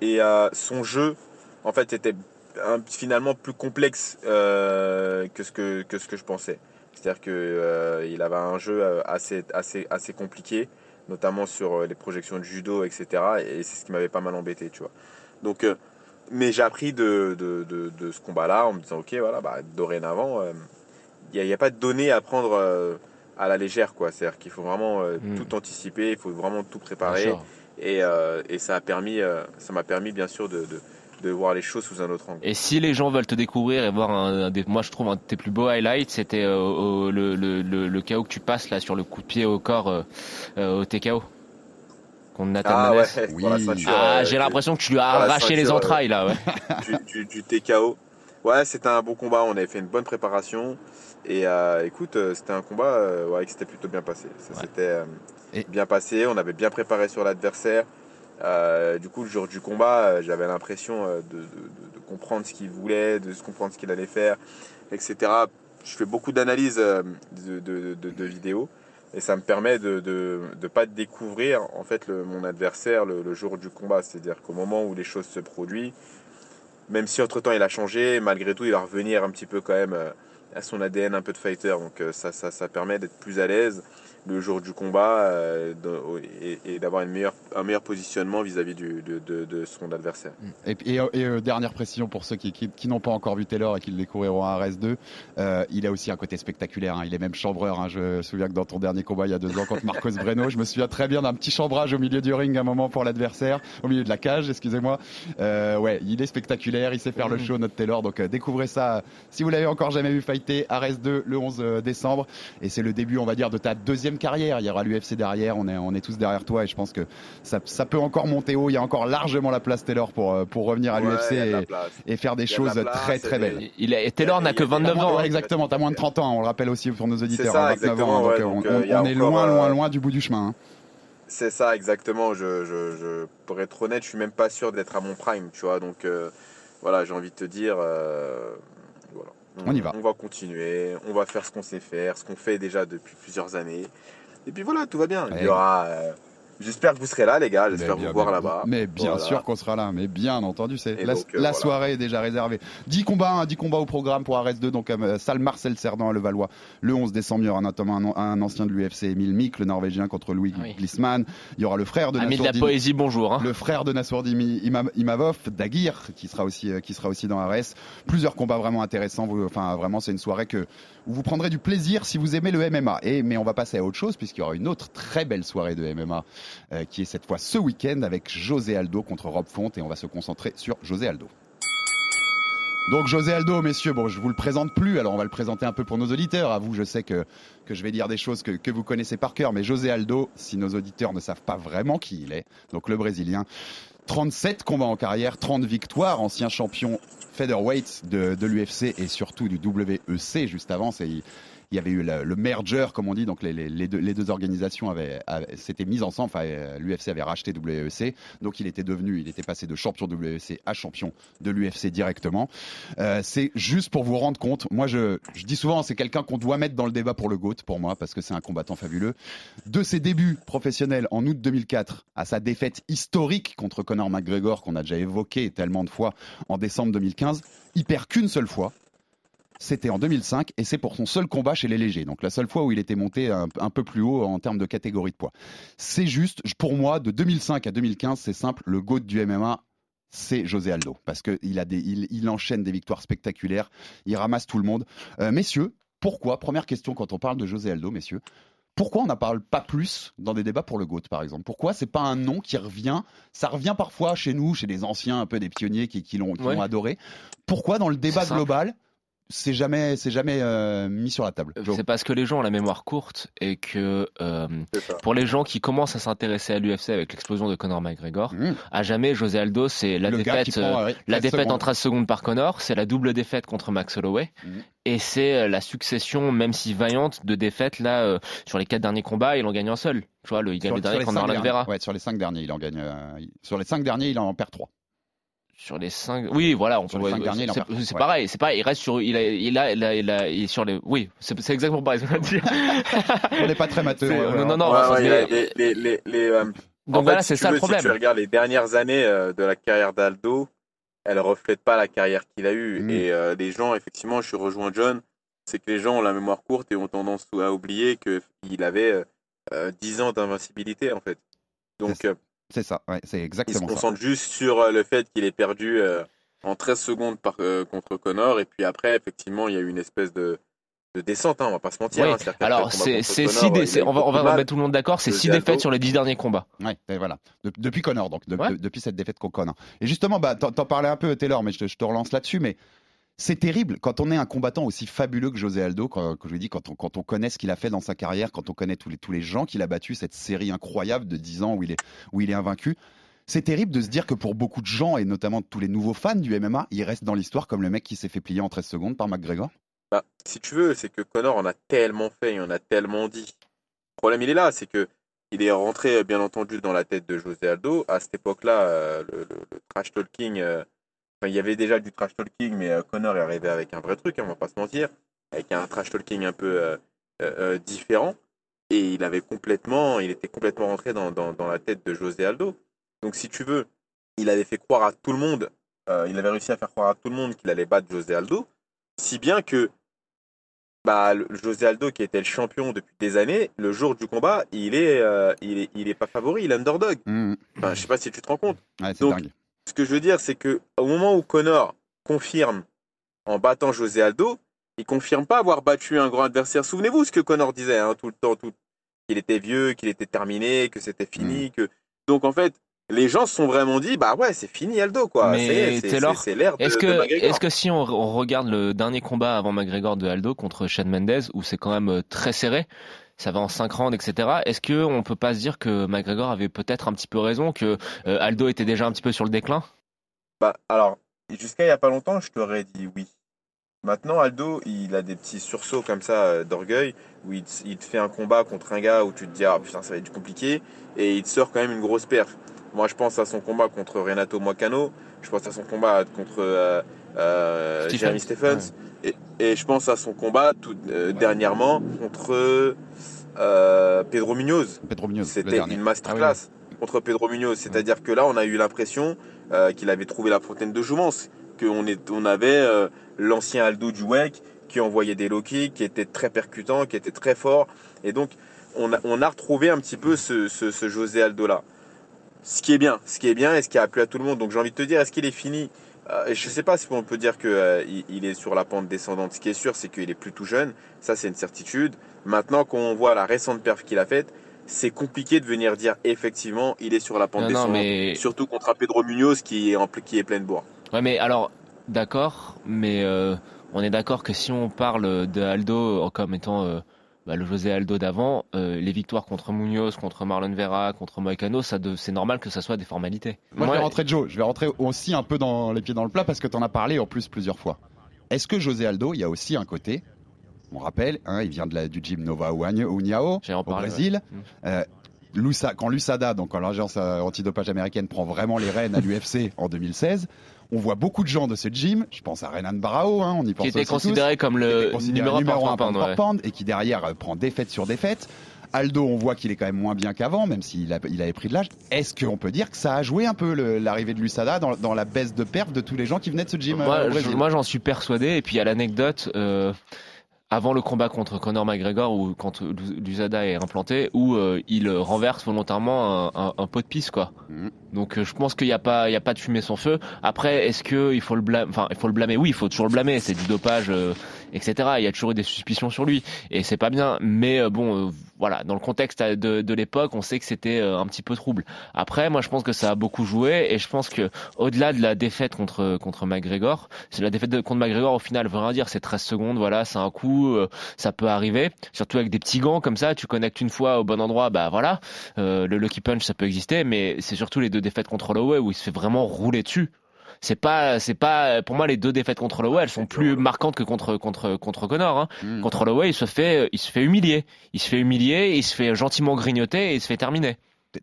et son jeu, en fait, était un- finalement plus complexe que, ce que, que ce que je pensais. C'est-à-dire qu'il il avait un jeu euh, assez, assez, assez compliqué, notamment sur euh, les projections de judo, etc. Et c'est ce qui m'avait pas mal embêté, tu vois. Donc, euh, mais j'ai appris de, de, de, de ce combat-là en me disant, ok, voilà, bah, dorénavant, euh, il n'y a, pas de données à prendre euh, à la légère, quoi. C'est-à-dire qu'il faut vraiment euh, Mm. tout anticiper, il faut vraiment tout préparer. Et, euh, et ça a permis, euh, ça m'a permis bien sûr de, de, de voir les choses sous un autre angle. Et si les gens veulent te découvrir et voir un, un des, moi je trouve un de tes plus beaux highlights, c'était euh, le, le, le, le KO que tu passes là sur le coup de pied au corps euh, euh, au TKO Ah ouais, Oui. ceinture, Ah, euh, j'ai l'impression que tu lui as arraché les entrailles là. Ouais. du, du, du TKO. Ouais, c'était un bon combat, on avait fait une bonne préparation. Et euh, écoute, c'était un combat ouais, qui s'était plutôt bien passé. Ça Ouais. s'était euh, bien passé, on avait bien préparé sur l'adversaire. Euh, du coup, le jour du combat, euh, j'avais l'impression euh, de, comprendre ce qu'il voulait, de comprendre ce qu'il allait faire, etc. Je fais beaucoup d'analyses de, vidéos et ça me permet de ne pas découvrir en fait mon adversaire le, jour du combat. C'est-à-dire qu'au moment où les choses se produisent, même si entre temps il a changé, malgré tout il va revenir un petit peu quand même à son ADN un peu de fighter. Donc ça permet d'être plus à l'aise le jour du combat euh, et, et d'avoir une meilleure, un meilleur positionnement vis-à-vis de, de- de son adversaire. Et, et, et, euh, dernière précision pour ceux qui, qui, qui n'ont pas encore vu Taylor et qui le découvriront à RS2, euh, il a aussi un côté spectaculaire. hein. Il est même chambreur. hein. Je me souviens que dans ton dernier combat il y a deux ans contre Marcos Breno, je me souviens très bien d'un petit chambrage au milieu du ring à un moment pour l'adversaire, au milieu de la cage, excusez-moi. Euh, ouais, il est spectaculaire, il sait faire le show, notre Taylor. Donc découvrez ça si vous l'avez encore jamais vu fighter. RS2 le 11 décembre. Et c'est le début, on va dire, de ta deuxième carrière. Il y aura l'UFC derrière. On est, on est tous derrière toi et je pense que ça, ça peut encore monter haut. Il y a encore largement la place Taylor pour, euh, pour revenir à Ouais, l'UFC et, faire des de choses place, très très elle est- belles. Il a, et Taylor n'a que il y a- 29 ans. Ouais, hein. exactement, t'as moins de 30 ans, on le rappelle aussi pour nos auditeurs, ça, 29 ans, exactement, donc ouais, euh, donc, on, euh, on est loin, loin, loin du bout du chemin. hein. C'est ça, exactement. Je, je, je, pour être honnête, je suis même pas sûr d'être à mon prime, tu vois. Donc euh, voilà, j'ai envie de te dire, euh. On y va. On va continuer, on va faire ce qu'on sait faire, ce qu'on fait déjà depuis plusieurs années. Et puis voilà, tout va bien. Il y aura. euh, J'espère que vous serez là, les gars. J'espère Mais bien, vous voir là-bas. Mais bien Voilà. sûr qu'on sera là, mais bien entendu, c'est la, donc, euh, la voilà. soirée est déjà réservée. 10 combats, hein, 10 combats au programme pour RS2, donc euh, salle Marcel Cerdan à Levallois, le 11 décembre, il y aura notamment un, un ancien de l'UFC, Emile Mick, le Norvégien contre Louis Ah oui. Glissman. Il y aura le frère de Ami de la poésie, bonjour. Hein. le frère de Nassourdi Imam- Imavov, Dagir, qui sera aussi euh, qui sera aussi dans RS. Plusieurs combats vraiment intéressants. Vous- Enfin, vraiment, c'est une soirée que où vous prendrez du plaisir si vous aimez le MMA. Et mais on va passer à autre chose puisqu'il y aura une autre très belle soirée de MMA euh, qui est cette fois ce week-end avec José Aldo contre Rob Font et on va se concentrer sur José Aldo. Donc José Aldo, messieurs, bon, je vous le présente plus, alors on va le présenter un peu pour nos auditeurs. À vous, je sais que, que je vais dire des choses que, que vous connaissez par cœur, mais José Aldo, si nos auditeurs ne savent pas vraiment qui il est, donc le Brésilien, 37 combats en carrière, 30 victoires, ancien champion featherweight de, de l'UFC et surtout du WEC juste avant. C'est, il y avait eu le, merger, comme on dit, donc les, deux, organisations avaient, avaient- s'étaient mises ensemble. Enfin, euh, l'UFC avait racheté WEC, donc il était devenu, il était passé de champion WEC à champion de l'UFC directement. Euh, c'est juste pour vous rendre compte. Moi, je, je dis souvent, c'est quelqu'un qu'on doit mettre dans le débat pour le GOAT, pour moi, parce que c'est un combattant fabuleux. De ses débuts professionnels en août 2004 à sa défaite historique contre Conor McGregor, qu'on a déjà évoqué tellement de fois en décembre 2015, il perd qu'une seule fois. C'était en 2005 et c'est pour son seul combat chez les légers. Donc la seule fois où il était monté un, un peu plus haut en termes de catégorie de poids. C'est juste, pour moi, de 2005 à 2015, c'est simple, le GOAT du MMA, c'est José Aldo parce qu'il a des, il, il enchaîne des victoires spectaculaires, il ramasse tout le monde. Euh, messieurs, pourquoi Première question quand on parle de José Aldo, messieurs. Pourquoi on n'en parle pas plus dans des débats pour le GOAT, par exemple? Pourquoi c'est pas un nom qui revient Ça revient parfois chez nous, chez les anciens, un peu des pionniers qui, qui l'ont Ouais. adoré. Pourquoi dans le débat simple. C'est jamais, c'est jamais euh, mis sur la table C'est parce que les gens ont la mémoire courte et que euh, pour les gens qui commencent à s'intéresser à l'UFC avec l'explosion de Conor McGregor, Mmh. à jamais José Aldo c'est la Le défaite. prend, euh, ouais, La 13 défaite secondes. en 13 secondes par Connor, c'est la double défaite contre Max Holloway. Mhm. Et c'est euh, la succession, même si vaillante, de défaites. Là, euh, sur les quatre derniers combats, il en gagne un seul. Tu vois, le, il gagne Sur- le dernier les contre cinq Marlon derniers. Vera. Ouais, sur les cinq derniers, il en gagne. euh, sur les cinq derniers, il en perd trois. Sur les cinq, oui, voilà, on Sur peut. les ouais, il c'est Ouais. pareil, c'est pareil. Il reste sur, il a, il a, il a, il a- il est sur les, oui, c'est c'est exactement pareil. que veux dire. On n'est pas très matheux. Non, ouais. non, non. Ouais, mais- les, les, les, les, euh, Donc voilà, si c'est tu ça le veux, problème. Si tu regardes les dernières années euh, de la carrière d'Aldo, elles reflètent pas la carrière qu'il a eue. Mm. Et euh, les gens, effectivement, je suis rejoint John, c'est que les gens ont la mémoire courte et ont tendance à oublier qu'il avait euh, euh, 10 ans d'invincibilité, en fait. Donc, C'est- C'est ça, ouais, c'est il se exactement ça. concentre juste sur euh, le fait qu'il ait perdu euh, en 13 secondes par, euh, contre Connor. Et puis après, effectivement, il y a eu une espèce de, de descente, hein, on va pas se mentir. Oui. hein. Alors, c'est contre six dé- il on va, on mettre tout le monde d'accord, c'est 6 défaites sur les 10 derniers combats. Ouais, et voilà. De- depuis Connor, donc, de- Ouais. de- depuis cette défaite qu'on connaît. Et justement, bah, t'en t'en parlais un peu, Taylor, mais je te, je te relance là-dessus. Mais c'est terrible quand on est un combattant aussi fabuleux que José Aldo, quand, je on, quand on connaît ce qu'il a fait dans sa carrière, quand on connaît tous les, gens qu'il a battus, cette série incroyable de 10 ans où il est, invaincu. C'est terrible de se dire que pour beaucoup de gens, et notamment tous les nouveaux fans du MMA, il reste dans l'histoire comme le mec qui s'est fait plier en 13 secondes par McGregor. Bah, si tu veux, c'est que Connor en a tellement fait, il en a tellement dit. Le problème, il est là, c'est que il est rentré, bien entendu, dans la tête de José Aldo. À cette époque-là, euh, le trash talking, euh, enfin, il y avait déjà du trash talking, mais euh, Connor est arrivé avec un vrai truc, hein, on va pas se mentir, avec un trash talking un peu euh, euh, différent. Et il avait complètement, il était complètement rentré dans, dans, dans la tête de José Aldo. Donc, si tu veux, il avait fait croire à tout le monde, euh, il avait réussi à faire croire à tout le monde qu'il allait battre José Aldo, si bien que bah, le- José Aldo, qui était le champion depuis des années, le jour du combat, il est, euh, il est, il est pas favori, il est underdog. Mmh. Enfin, je sais pas si tu te rends compte. Ouais, c'est Donc, dingue. Ce que je veux dire, c'est que au moment où Connor confirme en battant José Aldo, il confirme pas avoir battu un grand adversaire. Souvenez-vous ce que Connor disait hein, tout le temps, tout, qu'il était vieux, qu'il était terminé, que c'était fini, Mm. que donc en fait. Les gens se sont vraiment dit, bah ouais, c'est fini Aldo, quoi. C'est- Taylor, de, Est-ce que, est-ce que si on, on regarde le dernier combat avant McGregor de Aldo contre Shane Mendez, où c'est quand même euh, très serré, ça va en 5 rounds, etc. Est-ce que on peut pas se dire que McGregor avait peut-être un petit peu raison, que euh, Aldo était déjà un petit peu sur le déclin? Bah, alors, jusqu'à il y a pas longtemps, je t'aurais dit oui. Maintenant, Aldo, il a des petits sursauts comme ça euh, d'orgueil, où il te, il te fait un combat contre un gars où tu te dis, ah putain, ça va être compliqué, et il te sort quand même une grosse perf. Moi, je pense à son combat contre Renato Moicano, je pense à son combat contre euh, euh. Jeremy Stephens, et, et je pense à son combat tout, euh, dernièrement contre euh, Pedro Munoz. Pedro Munoz, le C'était une masterclass contre Pedro Munoz. C'est-à-dire que là, on a eu l'impression euh, qu'il avait trouvé la fontaine de Joumance, qu'on on avait euh, l'ancien Aldo du WEC qui envoyait des low kicks, qui était très percutant, qui était très fort. Et donc, on a, on a retrouvé un petit peu ce, ce- ce José Aldo-là. Ce qui est bien, ce qui est bien et ce qui a plu à tout le monde. Donc j'ai envie de te dire, est-ce qu'il est fini Euh, Je ne sais pas si on peut dire qu'il il est sur la pente descendante. Ce qui est sûr, c'est qu'il est plus tout jeune. Ça, c'est une certitude. Maintenant qu'on voit la récente perf qu'il a faite, c'est compliqué de venir dire effectivement il est sur la pente Non, non, descendante. mais Surtout contre Pedro Munoz qui est, en, qui est pleine bourre. ouais, mais alors d'accord, mais euh, on est d'accord que si on parle de Aldo comme étant euh, bah, le José Aldo d'avant, euh, les victoires contre Munoz, contre Marlon Vera, contre Moicano, ça de- c'est normal que ça soit des formalités. Moi, je vais rentrer Joe. Je vais rentrer aussi un peu dans les pieds dans le plat parce que tu en as parlé en plus plusieurs fois. Est-ce que José Aldo, il y a aussi un côté, on rappelle, hein, il vient de la, du gym Nova Uniao au Brésil. ouais. Euh, Lusa- quand l'USADA, donc l'agence euh, antidopage américaine, prend vraiment les rênes à l'UFC en 2016, on voit beaucoup de gens de ce gym. Je pense à Renan Barao, hein, on y pense Qui était aussi tous, considéré comme le numéro un numéro par un pound, ouais. pound et qui derrière euh, prend défaite sur défaite. Aldo, on voit qu'il est quand même moins bien qu'avant, même s'il a, il avait pris de l'âge. Est-ce qu'on peut dire que ça a joué un peu l'arrivée de Lusada dans, dans la baisse de perf de tous les gens qui venaient de ce gym euh, Moi, moi, j'en suis persuadé. Et puis, a l'anecdote. euh, avant le combat contre Conor McGregor, ou quand l'USADA est implanté, où euh, il renverse volontairement un, un- un pot de pisse, quoi. Mhm. Donc, euh, je pense qu'il n'y a pas, il y a pas de fumée sans feu. Après, est-ce que il faut le blâmer Enfin, il faut le blâmer? Oui, il faut toujours le blâmer. C'est du dopage, euh, etc. Il y a toujours eu des suspicions sur lui, et c'est pas bien. Mais euh, bon, euh, voilà, dans le contexte de, de l'époque, on sait que c'était euh, un petit peu trouble. Après, moi, je pense que ça a beaucoup joué, et je pense que au-delà de la défaite contre contre McGregor, c'est la défaite de, contre McGregor au final veut rien dire. C'est 13 secondes, voilà, c'est un coup, ça peut arriver. Surtout avec des petits gants comme ça, tu connectes une fois au bon endroit, bah voilà. Euh, le lucky punch, ça peut exister, mais c'est surtout les deux défaites contre Holloway où il se fait vraiment rouler dessus. C'est pas, c'est pas, pour moi, les deux défaites contre Holloway, elles sont plus marquantes que contre contre contre Connor. Hein. Mm. Contre Holloway, il se fait, il se fait humilier. Il se fait humilier, il se fait gentiment grignoter et il se fait terminer.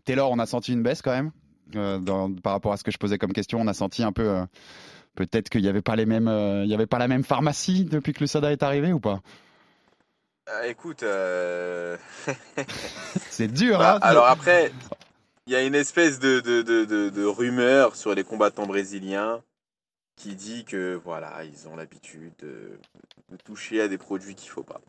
Taylor, on a senti une baisse quand même euh, dans- par rapport à ce que je posais comme question. On a senti un peu. euh, Peut-être qu'il n'y avait pas les mêmes, euh, il y avait pas la même pharmacie depuis que Lusada est arrivé ou pas? Écoute, euh, C'est dur, bah, hein alors après, il y a une espèce de, de, de, de, de rumeur sur les combattants brésiliens qui dit que voilà, ils ont l'habitude de, de toucher à des produits qu'il faut pas.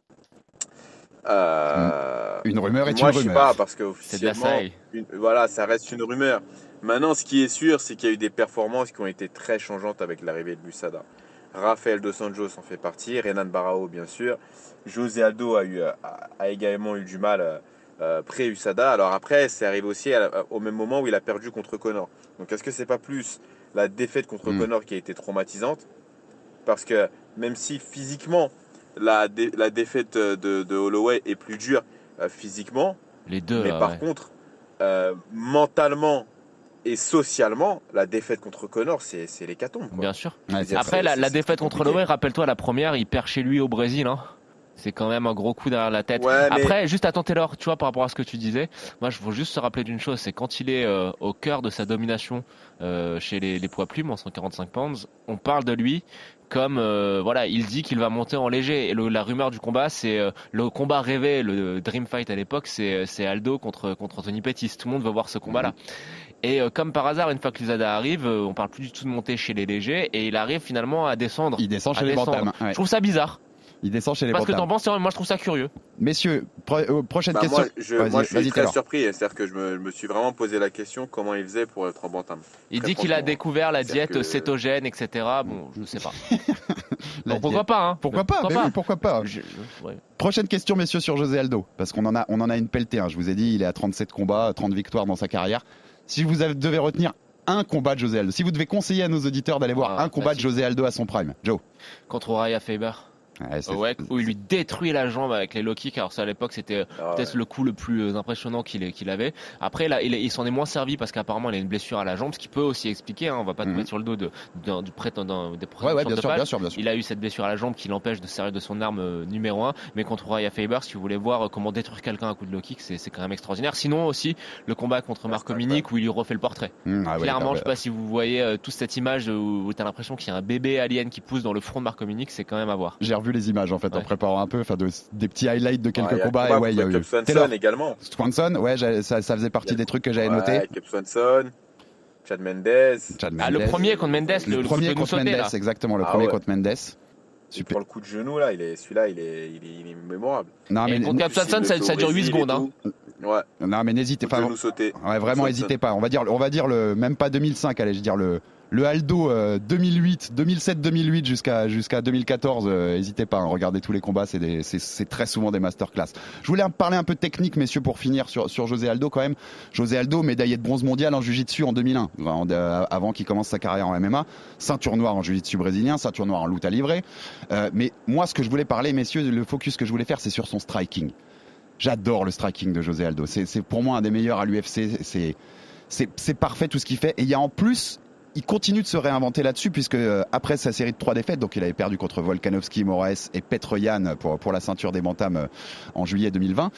Euh, Une rumeur est moi, une je sais rumeur. pas parce que officiellement, une- voilà, ça reste une rumeur. Maintenant, ce qui est sûr, c'est qu'il y a eu des performances qui ont été très changeantes avec l'arrivée de Lusada. Rafael Dos Anjos en fait partie, Renan Barao bien sûr. José Aldo a, eu, a, a également eu du mal euh, pré-Usada. Alors après, c'est arrivé aussi la- au même moment où il a perdu contre Connor. Donc est-ce que c'est pas plus la défaite contre Mm. Connor qui a été traumatisante? Parce que même si physiquement la, dé- la défaite de, de Holloway est plus dure euh, physiquement, Les deux. mais là, par ouais. contre, euh, mentalement et socialement, la défaite contre Connor, c'est c'est l'hécatombe. Bien sûr. Ouais, Après, la, la défaite contre. Holloway, rappelle-toi, la première, il perd chez lui au Brésil. Hein. C'est quand même un gros coup derrière la tête. Ouais, mais- Après, juste à tenter l'heure, tu vois, par rapport à ce que tu disais, moi, je veux juste se rappeler d'une chose, c'est quand il est euh, au cœur de sa domination euh, chez les, les poids plumes en 145 pounds, on parle de lui comme, euh, voilà, il dit qu'il va monter en léger. Et le- la rumeur du combat, c'est euh, le combat rêvé, le Dream Fight à l'époque, c'est c'est Aldo contre, contre Anthony Pettis. Tout le monde veut voir ce combat-là. Et euh, comme par hasard, une fois que Lusada arrive, euh, on parle plus du tout de monter chez les légers et il arrive finalement à descendre. Il descend chez les descendre. bantam. ouais. Je trouve ça bizarre. Il descend chez les Parce que t'en penses, moi je trouve ça curieux. Messieurs, pro- euh, prochaine Bah, question. moi, je, Vas-y, moi, je suis très surpris. C'est-à-dire que je me, je me suis vraiment posé la question comment il faisait pour être en bantam. Il Très dit qu'il a découvert la diète que- cétogène, etc. Bon, je sais pas. Bon, pourquoi pas, hein Pourquoi pas Pourquoi pas oui, pourquoi pas Je- je- ouais. Prochaine question, messieurs, sur José Aldo. Parce qu'on en a, on en a une pelletée. hein. Je vous ai dit, il est à 37 combats, 30 victoires dans sa carrière. Si vous avez- devez retenir un combat de José Aldo, si vous devez conseiller à nos auditeurs d'aller voir Ah, un combat de. José Aldo à son prime, Joe. Contre Raya Faber. Ouais, c'est- Ouais, où il lui détruit la jambe avec les low kicks. Alors ça à l'époque c'était Ah, peut-être le coup le plus euh, impressionnant qu'il ait- qu'il avait. Après là, il, il s'en est moins servi parce qu'apparemment il a une blessure à la jambe, ce qui peut aussi expliquer. Hein, on va pas te Mhm. mettre sur le dos de, d'un- du prétendant des Ouais, ouais, bien de sûr, bien sûr, bien sûr. Il a eu cette blessure à la jambe qui l'empêche de se servir de son arme euh, numéro 1. Mais contre Raya Faber, si vous voulez voir euh, comment détruire quelqu'un à coup de low kick, c'est quand même extraordinaire. Sinon aussi le combat contre Marco Minic où il lui refait le portrait. Mmh, ah ouais, Clairement, je sais pas si vous voyez euh, toute cette image où, où t'as l'impression qu'il y a un bébé alien qui pousse dans le front de Marco Minic, c'est quand même à voir. Les images en fait en préparant un peu, enfin de- des petits highlights de quelques Ouais, combats. combat et ouais, il y a eu Swanson Taylor également. Swanson, ouais, ça, ça faisait partie des trucs que j'avais. Ouais, Cap Swanson, Chad Mendes. Chad Ah, le premier contre Mendes, le, premier nous contre sauter, Mendes, là. exactement, le Ah premier ouais. contre Mendes. Super. prend le coup de genou là, il est celui-là, il est, il est, il est mémorable. Non Et mais, contre Cap Swanson, ça, ça dure 8 secondes. Hein. Ouais, non mais n'hésitez pas. Ouais, vraiment, n'hésitez pas. On va dire, on va dire le, même pas 2005, allez, je veux dire le, le Aldo euh, 2008, 2007-2008 jusqu'à jusqu'à 2014. euh, N'hésitez pas, hein, regardez tous les combats, c'est c'est très souvent des masterclass. Je voulais parler un peu technique, messieurs, pour finir sur sur José Aldo quand même. José Aldo, médaillé de bronze mondial en jiu-jitsu en 2001, avant, de- avant qu'il commence sa carrière en MMA, ceinture noire en jiu-jitsu brésilien, ceinture noire en lutte à livrer. Euh, mais moi, ce que je voulais parler, messieurs, le focus que je voulais faire, c'est sur son striking. J'adore le striking de José Aldo. C'est pour moi un des meilleurs à l'UFC. C'est parfait tout ce qu'il fait. Et il y a en plus, il continue de se réinventer là-dessus puisque euh, après sa série de trois défaites, donc il avait perdu contre Volkanovski, Moraes et Petroyan pour pour la ceinture des bantams euh, en juillet 2020.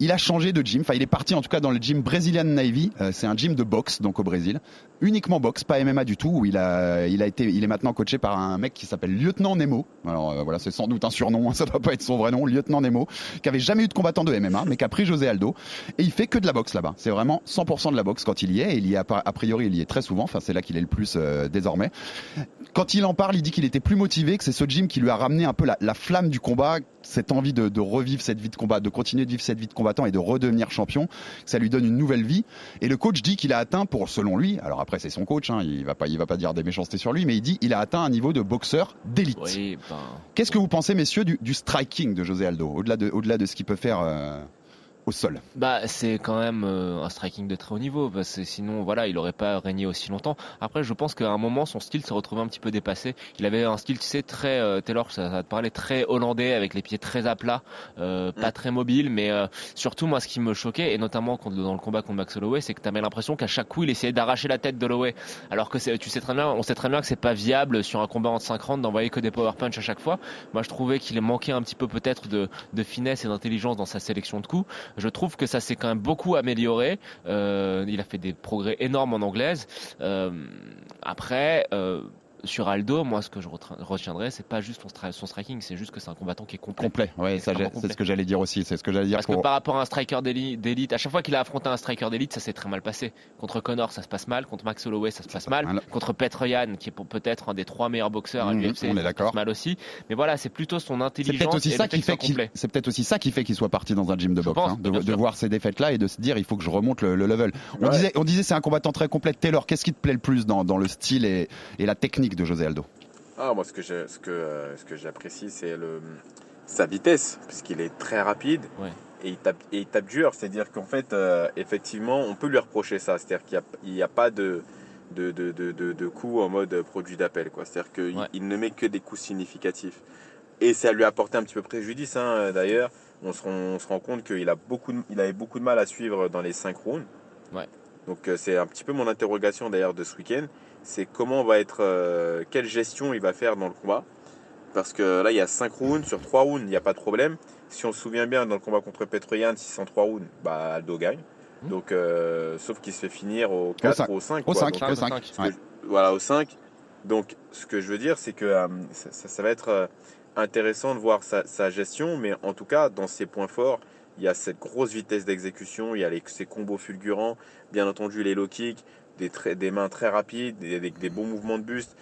Il a changé de gym. Enfin, il est parti en tout cas dans le gym Brazilian Navy. Euh, c'est un gym de boxe, donc au Brésil. Uniquement boxe, pas MMA du tout. Où il a, il a été, il est maintenant coaché par un mec qui s'appelle Lieutenant Nemo. Alors euh, voilà, c'est sans doute un surnom. hein, ça doit pas être son vrai nom, Lieutenant Nemo, qui avait jamais eu de combattant de MMA, mais qui a pris José Aldo. Et il fait que de la boxe là-bas. C'est vraiment 100% de la boxe quand il y est. Et il y a, a priori, il y est très souvent. Enfin, c'est là qu'il est le plus euh, désormais. Quand il en parle, il dit qu'il était plus motivé, que c'est ce gym qui lui a ramené un peu la, la flamme du combat, cette envie de, revivre cette vie de combat, de continuer de vivre cette vie de combattant et de redevenir champion, ça lui donne une nouvelle vie. Et le coach dit qu'il a atteint, pour selon lui, alors après c'est son coach, hein, il va pas, il va pas dire des méchancetés sur lui, mais il dit il a atteint un niveau de boxeur d'élite. Oui, ben, Qu'est-ce que vous pensez, messieurs, du, du striking de José Aldo, au-delà de, au-delà de ce qu'il peut faire euh, au sol Bah, c'est quand même euh, un striking de très haut niveau, parce que sinon, voilà, il aurait pas régné aussi longtemps. Après, je pense qu'à un moment, son style s'est retrouvé un petit peu dépassé. Il avait un style, tu sais, très, euh, Taylor, ça, ça va te parler, très hollandais, avec les pieds très à plat, euh, pas très mobile, mais euh, surtout, moi, ce qui me choquait, et notamment contre- dans le combat contre Max Holloway, c'est que t'avais l'impression qu'à chaque coup, il essayait d'arracher la tête d'Holloway. Alors que c'est- tu sais très bien, on sait très bien que c'est pas viable sur un combat en 5 rounds d'envoyer que des power punch à chaque fois. Moi, je trouvais qu'il manquait un petit peu peut-être de, de finesse et d'intelligence dans sa sélection de coups. Je trouve que ça s'est quand même beaucoup amélioré. Euh, il a fait des progrès énormes en anglaise. Euh, après, euh, sur Aldo, moi, ce que je retiendrai, c'est pas juste son, striking, c'est juste que c'est un combattant qui est complet. Complet, ouais, c'est ce que j'allais dire aussi. C'est ce que j'allais dire Parce pour. que par rapport à un striker d'éli- d'élite, à chaque fois qu'il a affronté un striker d'élite, ça s'est très mal passé. Contre Connor, ça se passe mal. Contre Max Holloway, ça se passe mal. mal. Contre Petr Yan, qui est peut-être un des trois meilleurs boxeurs à Mhm, l'UFC, on est d'accord. mal aussi. Mais voilà, c'est plutôt son C'est intelligence. peut-être aussi et ça qui fait qu'il, c'est peut-être aussi ça qui fait qu'il soit parti dans un gym de boxe, pense, hein, de, voir ces défaites-là et de se dire il faut que je remonte le, le level. On Ouais. disait, on disait c'est un combattant très complet. Taylor, qu'est-ce qui te plaît le plus dans, dans le style et, et la technique de José Aldo Ah, moi, ce que ce que, euh, ce que j'apprécie, c'est le, sa vitesse, puisqu'il est très rapide Ouais. et, il tape, et il tape dur. C'est-à-dire qu'en fait, euh, effectivement, on peut lui reprocher ça. C'est-à-dire qu'il n'y a, pas de, de, de, de, de- de coups en mode produit d'appel. quoi. C'est-à-dire qu'il Ouais. il ne met que des coups significatifs. Et ça lui a apporté un petit peu préjudice, hein, d'ailleurs. On se, rend, on se rend compte qu'il a beaucoup de- il avait beaucoup de mal à suivre dans les 5 rounds. Ouais. Donc euh, c'est un petit peu mon interrogation d'ailleurs de ce week-end c'est comment va être, euh, quelle gestion il va faire dans le combat. Parce que là, il y a 5 rounds, sur 3 rounds, il n'y a pas de problème. Si on se souvient bien, dans le combat contre Petroyan, si c'est en 3 rounds, bah, Aldo gagne. Mhm. Donc, euh, sauf qu'il se fait finir au 4 cinq. ou au 5. Au quoi. 5, Donc, cinq, au au 5. cinq. ce que je- voilà, au 5. Donc, ce que je veux dire, c'est que euh, ça, ça- ça va être intéressant de voir sa, sa gestion, mais en tout cas, dans ses points forts, il y a cette grosse vitesse d'exécution, il y a les, ces combos fulgurants, bien entendu les low kicks, des, très- des mains très rapides, des, des- des bons mouvements de buste.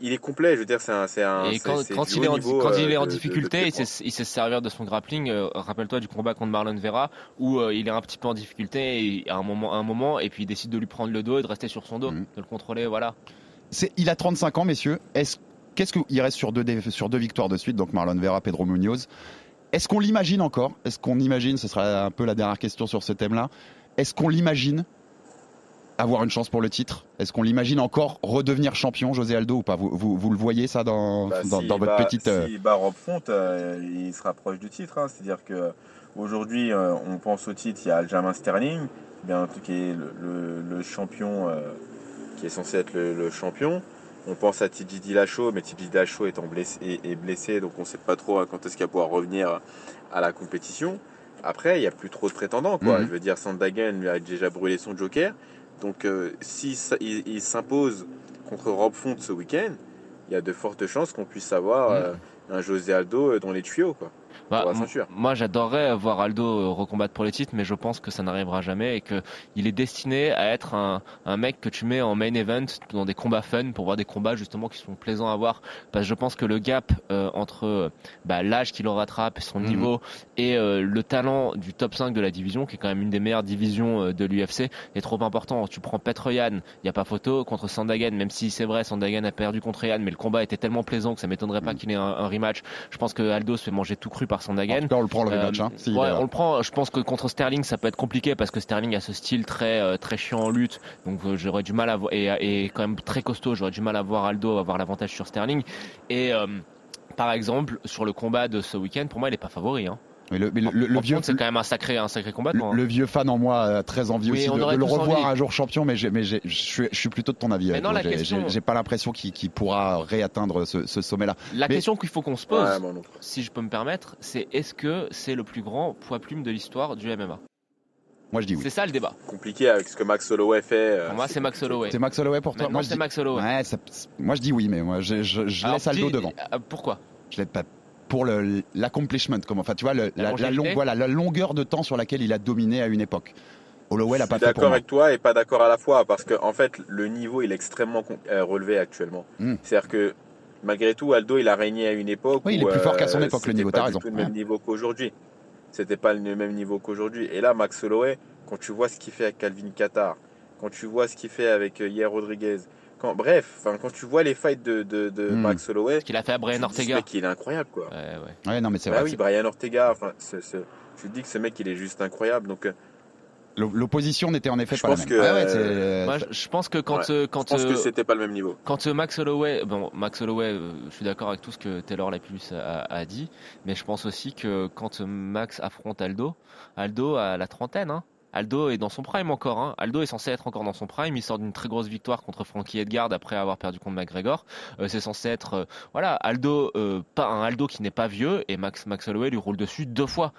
Il est complet, je veux dire, c'est un. c'est un- Et c'est- quand, il est haut en, niveau, quand il euh, est en de- de- de difficulté, il, sait, il sait se servir de son grappling. Euh, Rappelle-toi du combat contre Marlon Vera où euh, il est un petit peu en difficulté et à un moment, à un moment, et puis il décide de lui prendre le dos et de rester sur son dos, Mhm. de le contrôler. Voilà. Il a 35 ans, messieurs. Est-ce, qu'est-ce qu'il reste sur deux, sur deux victoires de suite, donc Marlon Vera, Pedro Munoz. Est-ce qu'on l'imagine encore? Est-ce qu'on imagine, ce sera un peu la dernière question sur ce thème-là, est-ce qu'on l'imagine avoir une chance pour le titre Est-ce qu'on l'imagine encore redevenir champion, José Aldo, ou pas vous, vous, vous le voyez ça dans, Bah, dans, votre bat- petite... euh, S'il bat Rob Font, euh, il se rapproche du titre. hein. C'est-à-dire que aujourd'hui, euh, on pense au titre, il y a Aljamain Sterling, bien, qui est le, le- le champion, euh, qui est censé être le, le champion. On pense à TJ Dillashaw, mais TJ Dillashaw étant blessé, est, est blessé, donc on ne sait pas trop hein, quand est-ce qu'il va pouvoir revenir à la compétition. Après, il n'y a plus trop de prétendants. Quoi. Mhm. Je veux dire, Sandhagen lui a déjà brûlé son joker. Donc, euh, si ça- il, il s'impose contre Rob Font ce week-end, il y a de fortes chances qu'on puisse avoir Mhm. euh, un José Aldo euh, dans les tuyaux. Quoi. Bah, moi, j'adorerais voir Aldo euh, recombattre pour le titre, mais je pense que ça n'arrivera jamais et que il est destiné à être un, un mec que tu mets en main event dans des combats fun pour voir des combats justement qui sont plaisants à voir. Parce que je pense que le gap euh, entre euh, bah, l'âge qui le rattrape, son Mhm. niveau et euh, le talent du top 5 de la division, qui est quand même une des meilleures divisions euh, de l'UFC, est trop important. Tu prends Petr Yan, il n'y a pas photo contre Sandagen, même si c'est vrai, Sandagen a perdu contre Yan, mais le combat était tellement plaisant que ça m'étonnerait pas Mhm. qu'il ait un, un rematch. Je pense que Aldo se fait manger tout par en Sandagen. tout cas, on le prend le Euh, rematch. hein, s'il ouais, là. on le prend. Je pense que contre Sterling, ça peut être compliqué parce que Sterling a ce style très euh, très chiant en lutte. Donc euh, j'aurais du mal à voir et, et quand même très costaud. J'aurais du mal à voir Aldo avoir l'avantage sur Sterling. Et euh, par exemple, sur le combat de ce week-end, pour moi, il est pas favori. Hein. Mais le, mais le- le- le Par vieux, c'est quand même un sacré, un sacré combattant. hein. le vieux fan en moi a très envie Oui, aussi on de, le revoir envie. un jour champion, mais, je suis, je suis plutôt de ton avis. Mais non, la J'ai- question- j'ai pas l'impression qu'il pourra réatteindre ce, ce sommet-là. La Mais- question qu'il faut qu'on se pose, Ouais, si je peux me permettre, c'est est-ce que c'est le plus grand poids plume de l'histoire du MMA Moi, je dis oui. C'est ça le débat. Compliqué avec ce que Max Holloway fait. euh, Pour moi, c'est Max. Holloway. C'est Max Holloway pour toi? Maintenant, Moi, je c'est dis- Max Holloway. Ouais, ça- moi, je dis oui, mais moi, je, je- je Alors, laisse Aldo dis- devant. euh, Pourquoi? Je l'aide pas pour le l'accomplishment, comme enfin, tu vois, le- La la, voilà, la longueur de temps sur laquelle il a dominé à une époque. Holloway l'a pas fait d'accord avec toi et pas d'accord à la fois parce que en fait le niveau il est extrêmement euh, relevé actuellement. Mm. C'est-à-dire que malgré tout Aldo il a régné à une époque Oui, il où, est plus fort qu'à son euh, époque, le c'était niveau, pas t'as raison. tout le même niveau qu'aujourd'hui. C'était pas le même niveau qu'aujourd'hui. Et là Max Holloway quand tu vois ce qu'il fait avec Calvin Qatar, quand tu vois ce qu'il fait avec euh, Yair Rodriguez, quand bref, enfin quand tu vois les fights de, de, de Mm. Max Holloway, Ce qu'il a fait à tu Brian Ortega. mec il est incroyable quoi. Ouais, ouais. Ouais, non, mais c'est Bah vrai. oui, Brian Ortega, enfin, ce- ce- je te dis que ce mec il est juste incroyable. Donc euh, L'o- L'opposition n'était en effet Je pas la pense même. que, Ouais, ouais, euh, Moi, je, je pense que quand, Ouais. euh, je quand, pense que euh, c'était pas le même niveau. quand euh, Max Holloway, bon, Max Holloway, euh, je suis d'accord avec tout ce que Taylor Lapillus a, a dit, mais je pense aussi que quand Max affronte Aldo, Aldo a la trentaine, hein. Aldo est dans son prime encore. Hein. Aldo est censé être encore dans son prime. Il sort d'une très grosse victoire contre Frankie Edgard après avoir perdu contre McGregor. Euh, c'est censé être, euh, voilà, Aldo, euh, pas un Aldo qui n'est pas vieux et Max Max Holloway lui roule dessus deux fois.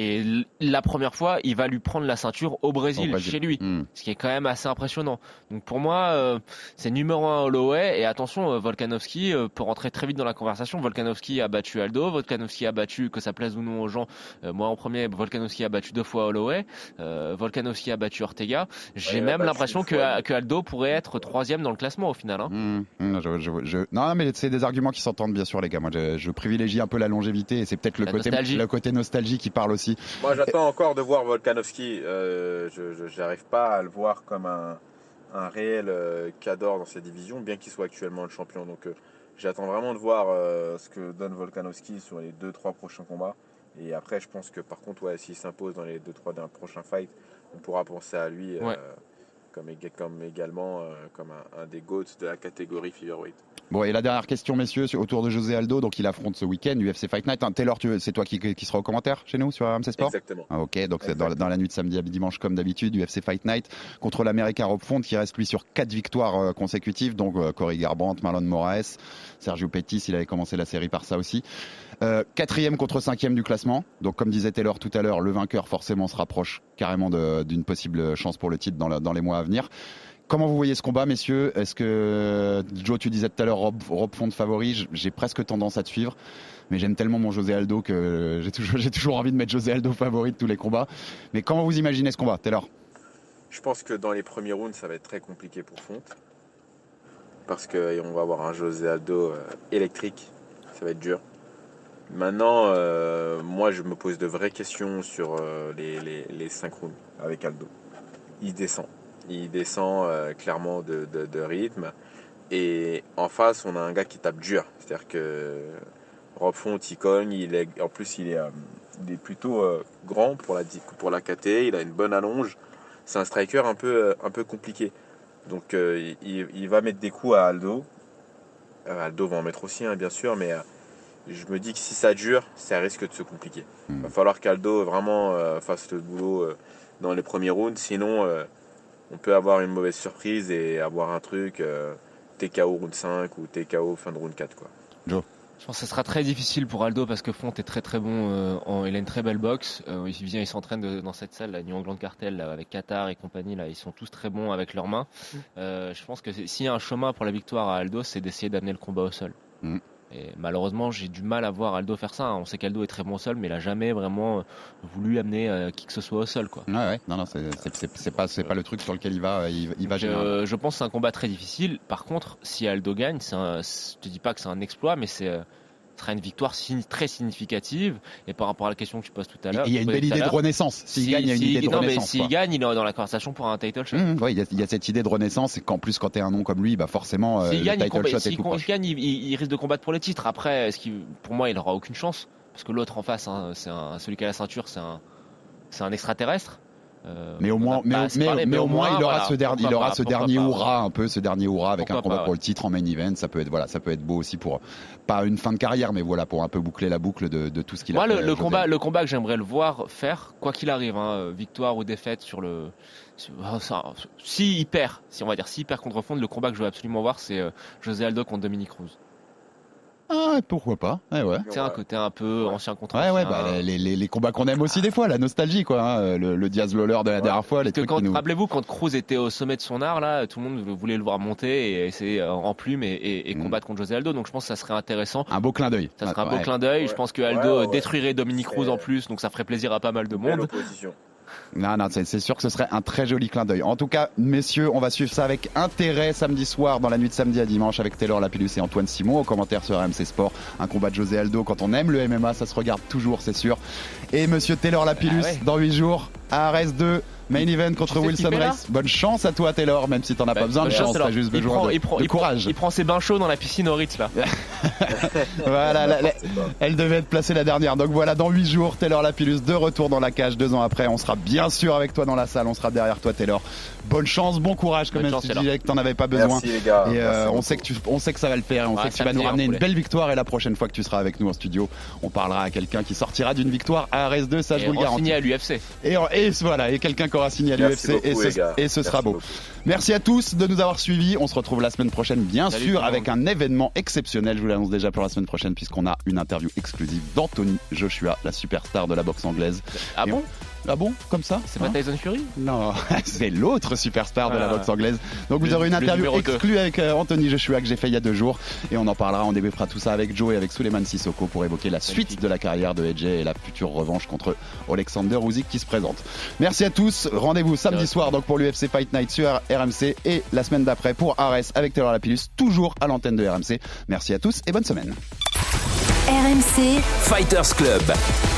Et la première fois, il va lui prendre la ceinture au Brésil, Au Brésil. chez lui, Hmm. ce qui est quand même assez impressionnant. Donc pour moi, euh, c'est numéro un Holloway. Et attention, euh, Volkanovski euh, peut rentrer très vite dans la conversation. Volkanovski a battu Aldo, Volkanovski a battu, que ça plaise ou non aux gens, euh, moi en premier, Volkanovski a battu deux fois Holloway, euh, Volkanovski a battu Ortega. J'ai Ouais, même l'impression que, Aldo pourrait être troisième dans le classement au final. hein. Mmh, mmh, je- je- je- Non, mais c'est des arguments qui s'entendent bien sûr, les gars. Moi, je, je privilégie un peu la longévité et c'est peut-être le La côté, nostalgie. le côté nostalgie qui parle aussi. Moi, j'attends encore de voir Volkanovski. Euh, je n'arrive pas à le voir comme un, un réel euh, cador dans cette division, bien qu'il soit actuellement le champion. Donc, euh, j'attends vraiment de voir euh, ce que donne Volkanovski sur les 2-3 prochains combats. Et après, je pense que par contre, ouais, s'il s'impose dans les 2-3 d'un prochains fights, on pourra penser à lui euh, Ouais. Comme, ég- comme également euh, comme un, un des GOATs de la catégorie featherweight. Bon, et la dernière question, messieurs, autour de José Aldo. Donc, il affronte ce week-end UFC Fight Night. Hein, Taylor, c'est toi qui, qui sera au commentaire chez nous sur RMC Sport? Exactement. Ah, ok, donc c'est dans, dans la nuit de samedi à dimanche comme d'habitude, UFC Fight Night contre l'Américain Rob Font qui reste lui sur quatre victoires euh, consécutives, donc euh, Cory Garbrandt, Marlon Moraes, Sergio Pettis, il avait commencé la série par ça aussi. Euh, quatrième contre cinquième du classement, donc comme disait Taylor tout à l'heure, le vainqueur forcément se rapproche carrément d'une possible chance pour le titre dans, la- dans les mois à venir. Comment vous voyez ce combat, messieurs? Est-ce que Joe, tu disais tout à l'heure Rob, Rob Font favori J'ai presque tendance à te suivre, mais j'aime tellement mon José Aldo que j'ai toujours, envie de mettre José Aldo favori de tous les combats. Mais comment vous imaginez ce combat, Taylor? Je pense que dans les premiers rounds, ça va être très compliqué pour Fonte. Parce qu'on va avoir un José Aldo euh, électrique. Ça va être dur. Maintenant, euh, moi, je me pose de vraies questions sur euh, les, les, les 5 rounds avec Aldo. Il descend. Il descend euh, clairement de, de- de rythme. Et en face, on a un gars qui tape dur. C'est-à-dire que Rob Font, il cogne. Il est, en plus, il est, euh, il est plutôt euh, grand pour la, pour la KT. Il a une bonne allonge c'est un striker un peu, un peu compliqué. Donc il, il va mettre des coups à Aldo. Aldo va en mettre aussi, hein, bien sûr, mais je me dis que si ça dure, ça risque de se compliquer. Il Hmm. va falloir qu'Aldo vraiment fasse le boulot dans les premiers rounds, sinon on peut avoir une mauvaise surprise et avoir un truc euh, TKO round 5 ou TKO fin de round 4. Quoi. Je pense que ce sera très difficile pour Aldo parce que Font est très très bon. euh, en- il a une très belle boxe. Euh, il vient, il s'entraîne dans cette salle, la New England Cartel, là, avec Qatar et compagnie. Là, ils sont tous très bons avec leurs mains. Euh, je pense que s'il y a un chemin pour la victoire à Aldo, c'est d'essayer d'amener le combat au sol. Mm. Et malheureusement, j'ai du mal à voir Aldo faire ça. hein. On sait qu'Aldo est très bon au sol, mais il a jamais vraiment euh, voulu amener euh, qui que ce soit au sol, quoi. Ouais, ouais, non, non, c'est- pas, c'est pas le truc sur lequel il va, il, il va euh, je pense que c'est un combat très difficile. Par contre, si Aldo gagne, un- je te dis pas que c'est un exploit, mais c'est euh, ce sera une victoire très significative. Et par rapport à la question que tu poses tout à l'heure, Il y a une tu belle idée de renaissance. S'il si- gagne, il y a une si- idée de non, renaissance. s'il gagne, il est dans la conversation pour un title shot. Mmh, ouais, il y, a- il y a cette idée de renaissance et qu'en plus quand t'es un nom comme lui, bah forcément euh, S'il le gagne, il, title combat- shot est tout gagne, il, il- il risque de combattre pour le titre. Après, pour moi, il n'aura aucune chance. Parce que l'autre en face, hein, c'est un- celui qui a la ceinture, c'est un, c'est un extraterrestre. Euh, Mais au moins, mais, parler, au moins, il aura voilà, ce dernier, il aura pas, ce dernier hurrah, un peu ce dernier hurrah avec un combat pas, pour le titre en main event. Ça peut être, voilà, ça peut être beau aussi pour pas une fin de carrière, mais voilà, pour un peu boucler la boucle de, de tout ce qu'il a Moi, fait. le, le José. combat, le combat que j'aimerais le voir faire, quoi qu'il arrive, hein, victoire ou défaite sur le. sur- oh, si il perd, si on va dire si il perd contre Fond, le combat que je veux absolument voir, c'est euh, José Aldo contre Dominique Cruz. Ah, pourquoi pas Ouais, ouais. C'est un côté un peu ancien contre Ouais, ouais, bah, les, les, les combats qu'on aime aussi des fois, la nostalgie, quoi. hein, le, le Diaz Lawler de la dernière fois, les Parce que trucs quand, qui nous. rappelez-vous, quand Cruz était au sommet de son art, là, tout le monde voulait le voir monter et essayer euh, en plume et, et- et Mm. combattre contre José Aldo. Donc je pense que ça serait intéressant. Un beau clin d'œil. Ça serait un Ouais. beau clin d'œil. Je pense que Aldo Ouais, ouais, ouais. détruirait Dominique Cruz en plus, donc ça ferait plaisir à pas mal de Belle monde. Non, non, c'est c'est sûr que ce serait un très joli clin d'œil. En tout cas, messieurs, on va suivre ça avec intérêt samedi soir, dans la nuit de samedi à dimanche, avec Taylor Lapillus et Antoine Simon. Au commentaire sur RMC Sport, un combat de José Aldo. Quand on aime le MMA, ça se regarde toujours, c'est sûr. Et monsieur Taylor Lapillus, Ah ouais. dans 8 jours, à RS2, main event contre Wilson Race. Bonne chance à toi, Taylor, même si t'en as Bah, pas besoin de bonne chance, t'as juste il besoin prend, de, il prend, de il prend- courage. il prend ses bains chauds dans la piscine au Ritz là. Voilà, la- la- elle devait être placée la dernière. Donc voilà, dans 8 jours, Taylor Lapillus de retour dans la cage. Deux ans après, on sera bien sûr avec toi dans la salle. On sera derrière toi, Taylor. Bonne chance, bon courage, comme Bonne même chance, si tu disais que t'en avais pas besoin. Merci les gars. Et euh, Merci on sait que tu, on sait que ça va le faire. et On Ouais, sait que tu vas nous ramener une poulet. belle victoire. Et la prochaine fois que tu seras avec nous en studio, on parlera à quelqu'un qui sortira d'une victoire à RS2. Ça, je vous le garantis. signé à l'UFC. Et, et voilà, et quelqu'un qui aura signé à l'UFC. Et, ce- et sera beau. beaucoup. Merci à tous de nous avoir suivis. On se retrouve la semaine prochaine, bien Salut sûr, avec un événement exceptionnel. Je vous l'annonce déjà pour la semaine prochaine, puisqu'on a une interview exclusive d'Anthony Joshua, la superstar de la boxe anglaise. Ah Et bon? Ah bon Comme ça C'est Hein pas Tyson Fury Non, c'est l'autre superstar de la Ah. boxe anglaise. Donc vous aurez une interview exclue avec euh, Anthony Joshua que j'ai fait il y a deux jours. Et on en parlera, on débriefera tout ça avec Joe et avec Suleiman Sissoko pour évoquer la suite de la carrière de AJ et la future revanche contre Alexander Usyk qui se présente. Merci à tous. Rendez-vous samedi soir donc pour l'UFC Fight Night sur RMC et la semaine d'après pour Ares avec Taylor Lapillus, toujours à l'antenne de RMC. Merci à tous et bonne semaine. RMC, Fighters Club.